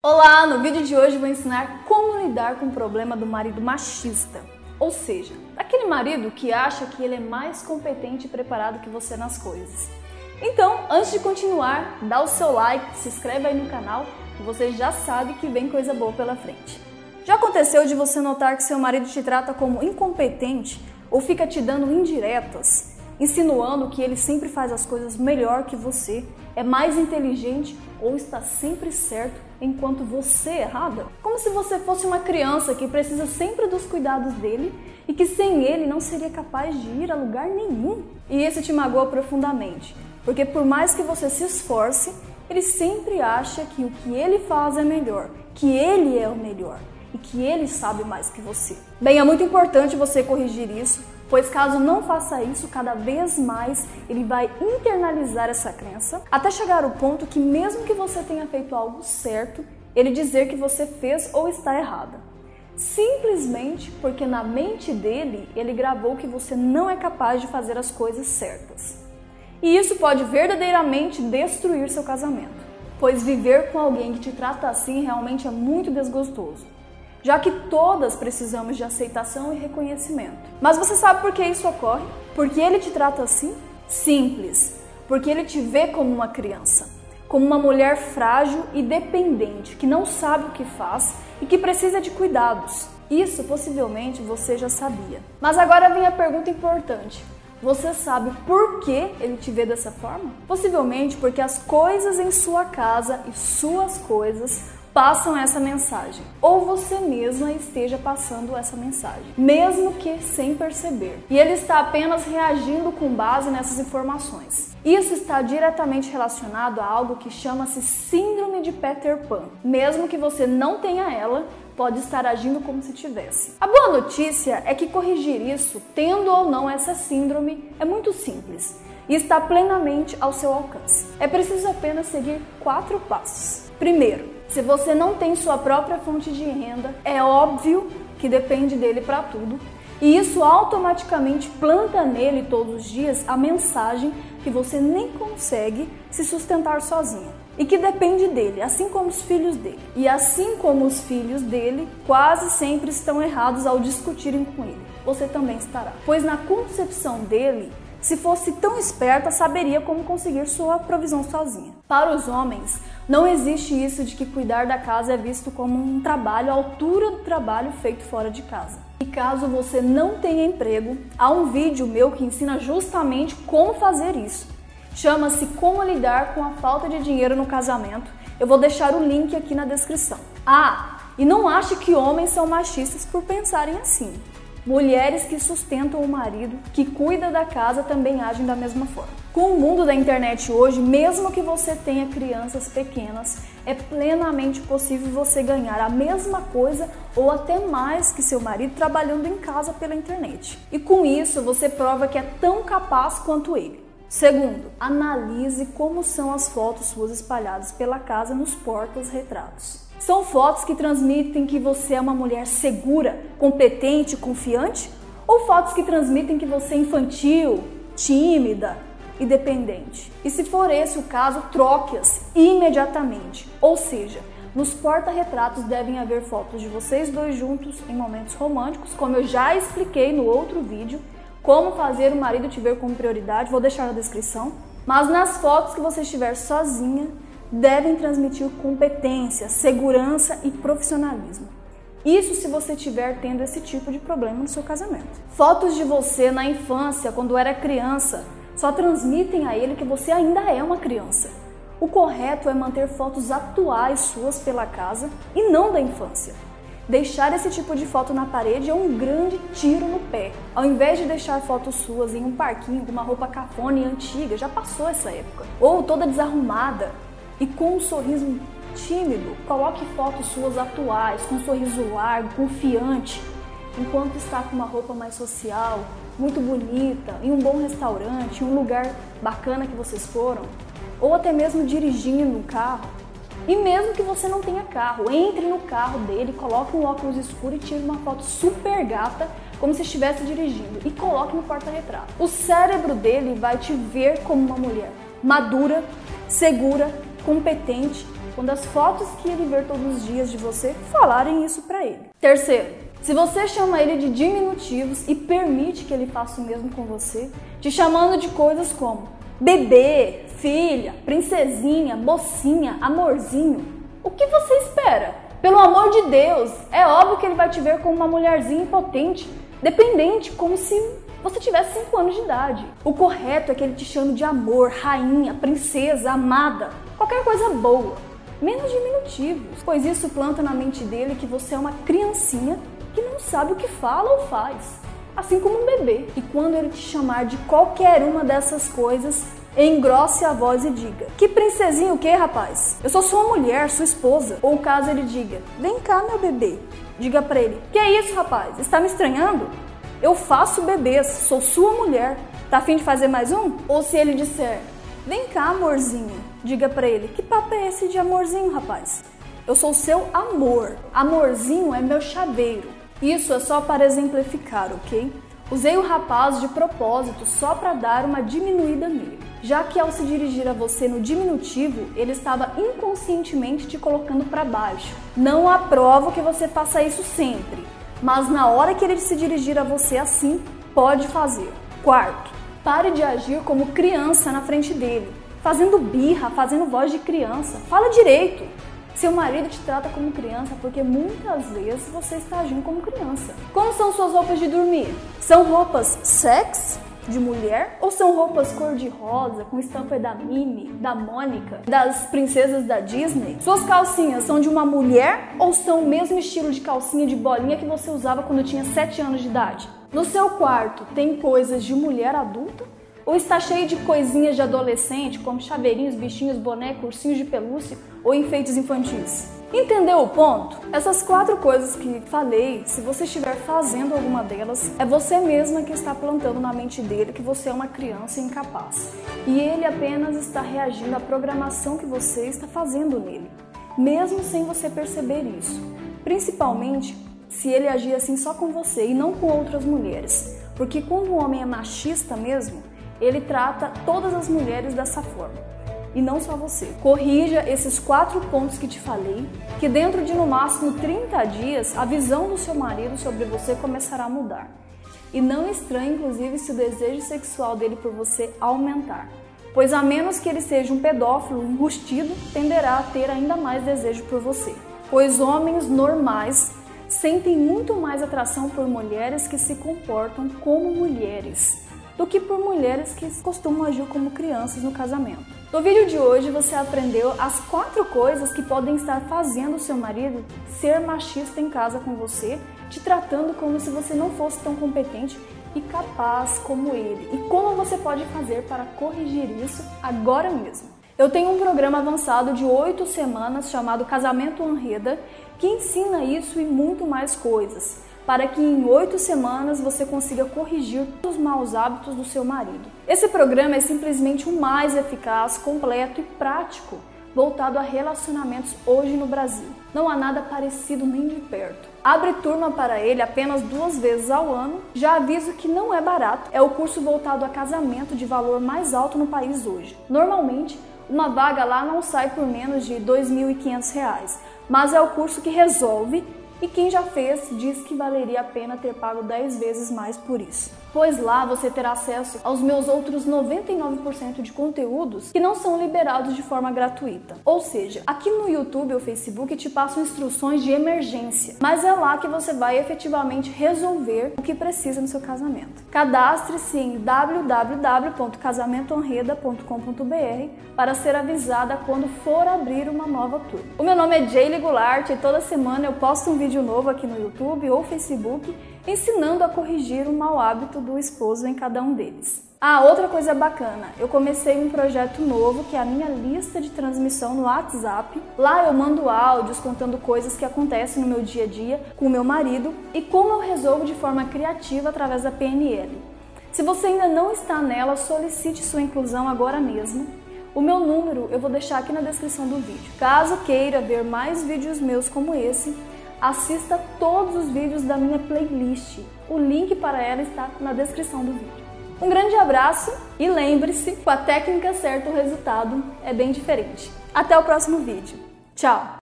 Olá! No vídeo de hoje vou ensinar como lidar com o problema do marido machista. Ou seja, aquele marido que acha que ele é mais competente e preparado que você nas coisas. Então, antes de continuar, dá o seu like, se inscreve aí no canal que você já sabe que vem coisa boa pela frente. Já aconteceu de você notar que seu marido te trata como incompetente ou fica te dando indiretas, insinuando que ele sempre faz as coisas melhor que você, é mais inteligente ou está sempre certo enquanto você é errada? Como se você fosse uma criança que precisa sempre dos cuidados dele e que sem ele não seria capaz de ir a lugar nenhum. E isso te magoa profundamente, porque por mais que você se esforce, ele sempre acha que o que ele faz é melhor, que ele é o melhor e que ele sabe mais que você. Bem, é muito importante você corrigir isso, pois caso não faça isso, cada vez mais ele vai internalizar essa crença, até chegar ao ponto que mesmo que você tenha feito algo certo, ele dizer que você fez ou está errada. Simplesmente porque na mente dele ele gravou que você não é capaz de fazer as coisas certas. E isso pode verdadeiramente destruir seu casamento, pois viver com alguém que te trata assim realmente é muito desgostoso já que todas precisamos de aceitação e reconhecimento. Mas você sabe por que isso ocorre? Porque ele te trata assim? Simples. Porque ele te vê como uma criança, como uma mulher frágil e dependente, que não sabe o que faz e que precisa de cuidados. Isso possivelmente você já sabia. Mas agora vem a pergunta importante. Você sabe por que ele te vê dessa forma? Possivelmente porque as coisas em sua casa e suas coisas passam essa mensagem, ou você mesma esteja passando essa mensagem, mesmo que sem perceber. E ele está apenas reagindo com base nessas informações. Isso está diretamente relacionado a algo que chama-se Síndrome de Peter Pan. Mesmo que você não tenha ela, pode estar agindo como se tivesse. A boa notícia é que corrigir isso, tendo ou não essa síndrome, é muito simples e está plenamente ao seu alcance. É preciso apenas seguir quatro passos. Primeiro, se você não tem sua própria fonte de renda, é óbvio que depende dele para tudo. E isso automaticamente planta nele todos os dias a mensagem que você nem consegue se sustentar sozinho e que depende dele, assim como os filhos dele. E assim como os filhos dele quase sempre estão errados ao discutirem com ele, você também estará. Pois na concepção dele, se fosse tão esperta, saberia como conseguir sua provisão sozinha. Para os homens, não existe isso de que cuidar da casa é visto como um trabalho à altura do trabalho feito fora de casa. E caso você não tenha emprego, há um vídeo meu que ensina justamente como fazer isso. Chama-se Como lidar com a falta de dinheiro no casamento. Eu vou deixar o link aqui na descrição. Ah, e não ache que homens são machistas por pensarem assim. Mulheres que sustentam o marido, que cuida da casa, também agem da mesma forma. Com o mundo da internet hoje, mesmo que você tenha crianças pequenas, é plenamente possível você ganhar a mesma coisa ou até mais que seu marido trabalhando em casa pela internet. E com isso, você prova que é tão capaz quanto ele. Segundo, analise como são as fotos suas espalhadas pela casa nos portas-retratos. São fotos que transmitem que você é uma mulher segura, competente, confiante? Ou fotos que transmitem que você é infantil, tímida e dependente? E se for esse o caso, troque-as imediatamente. Ou seja, nos porta-retratos devem haver fotos de vocês dois juntos em momentos românticos, como eu já expliquei no outro vídeo, como fazer o marido te ver como prioridade, vou deixar na descrição. Mas nas fotos que você estiver sozinha, devem transmitir competência, segurança e profissionalismo. Isso se você estiver tendo esse tipo de problema no seu casamento. Fotos de você na infância, quando era criança, só transmitem a ele que você ainda é uma criança. O correto é manter fotos atuais suas pela casa e não da infância. Deixar esse tipo de foto na parede é um grande tiro no pé. Ao invés de deixar fotos suas em um parquinho com uma roupa cafona e antiga, já passou essa época. Ou toda desarrumada, e com um sorriso tímido, coloque fotos suas atuais, com um sorriso largo, confiante, enquanto está com uma roupa mais social, muito bonita, em um bom restaurante, em um lugar bacana que vocês foram, ou até mesmo dirigindo um carro. E mesmo que você não tenha carro, entre no carro dele, coloque um óculos escuro e tire uma foto super gata, como se estivesse dirigindo, e coloque no porta-retrato. O cérebro dele vai te ver como uma mulher madura, segura competente quando as fotos que ele vê todos os dias de você falarem isso para ele. Terceiro, se você chama ele de diminutivos e permite que ele faça o mesmo com você, te chamando de coisas como bebê, filha, princesinha, mocinha, amorzinho, o que você espera? Pelo amor de Deus, é óbvio que ele vai te ver como uma mulherzinha impotente, dependente, como se você tivesse 5 anos de idade. O correto é que ele te chame de amor, rainha, princesa, amada, qualquer coisa boa, menos diminutivos, pois isso planta na mente dele que você é uma criancinha que não sabe o que fala ou faz, assim como um bebê. E quando ele te chamar de qualquer uma dessas coisas, engrosse a voz e diga: Que princesinha o que, rapaz? Eu sou sua mulher, sua esposa. Ou caso ele diga: Vem cá, meu bebê. Diga para ele: Que é isso, rapaz? Está me estranhando? Eu faço bebês, sou sua mulher. Tá afim de fazer mais um? Ou se ele disser: Vem cá, amorzinho. Diga para ele: Que papo é esse de amorzinho, rapaz? Eu sou seu amor. Amorzinho é meu chaveiro. Isso é só para exemplificar, ok? Usei o rapaz de propósito só para dar uma diminuída nele, já que ao se dirigir a você no diminutivo, ele estava inconscientemente te colocando para baixo. Não aprovo que você faça isso sempre, mas na hora que ele se dirigir a você assim, pode fazer. Quarto, pare de agir como criança na frente dele, fazendo birra, fazendo voz de criança. Fala direito. Seu marido te trata como criança porque muitas vezes você está agindo como criança. Como são suas roupas de dormir? São roupas sex de mulher ou são roupas cor-de-rosa com estampa da Minnie, da Mônica, das princesas da Disney? Suas calcinhas são de uma mulher ou são o mesmo estilo de calcinha de bolinha que você usava quando tinha 7 anos de idade? No seu quarto tem coisas de mulher adulta ou está cheio de coisinhas de adolescente, como chaveirinhos, bichinhos, bonecos, ursinhos de pelúcia ou enfeites infantis? Entendeu o ponto? Essas quatro coisas que falei, se você estiver fazendo alguma delas, é você mesma que está plantando na mente dele que você é uma criança incapaz. E ele apenas está reagindo à programação que você está fazendo nele, mesmo sem você perceber isso. Principalmente se ele agir assim só com você e não com outras mulheres. Porque quando o homem é machista mesmo, ele trata todas as mulheres dessa forma. E não só você. Corrija esses quatro pontos que te falei, que dentro de no máximo 30 dias a visão do seu marido sobre você começará a mudar. E não estranhe, inclusive, se o desejo sexual dele por você aumentar. Pois a menos que ele seja um pedófilo enrustido, tenderá a ter ainda mais desejo por você. Pois homens normais sentem muito mais atração por mulheres que se comportam como mulheres do que por mulheres que costumam agir como crianças no casamento. No vídeo de hoje você aprendeu as quatro coisas que podem estar fazendo seu marido ser machista em casa com você, te tratando como se você não fosse tão competente e capaz como ele, e como você pode fazer para corrigir isso agora mesmo. Eu tenho um programa avançado de oito semanas chamado Casamento Anreda que ensina isso e muito mais coisas para que em oito semanas você consiga corrigir os maus hábitos do seu marido. Esse programa é simplesmente o mais eficaz, completo e prático voltado a relacionamentos hoje no Brasil. Não há nada parecido nem de perto. Abre turma para ele apenas duas vezes ao ano. Já aviso que não é barato, é o curso voltado a casamento de valor mais alto no país hoje. Normalmente, uma vaga lá não sai por menos de R$ 2.500, mas é o curso que resolve e quem já fez diz que valeria a pena ter pago 10 vezes mais por isso. Pois lá você terá acesso aos meus outros 99% de conteúdos que não são liberados de forma gratuita. Ou seja, aqui no YouTube ou Facebook te passam instruções de emergência, mas é lá que você vai efetivamente resolver o que precisa no seu casamento. Cadastre-se em www.casamentoonreda.com.br para ser avisada quando for abrir uma nova turma. O meu nome é Jaylee Goulart e toda semana eu posto um vídeo novo aqui no YouTube ou Facebook ensinando a corrigir o mau hábito do esposo em cada um deles. Ah, outra coisa bacana, eu comecei um projeto novo que é a minha lista de transmissão no WhatsApp. Lá eu mando áudios contando coisas que acontecem no meu dia a dia com o meu marido e como eu resolvo de forma criativa através da PNL. Se você ainda não está nela, solicite sua inclusão agora mesmo. O meu número eu vou deixar aqui na descrição do vídeo. Caso queira ver mais vídeos meus como esse, assista todos os vídeos da minha playlist. O link para ela está na descrição do vídeo. Um grande abraço e lembre-se, com a técnica certa o resultado é bem diferente. Até o próximo vídeo. Tchau!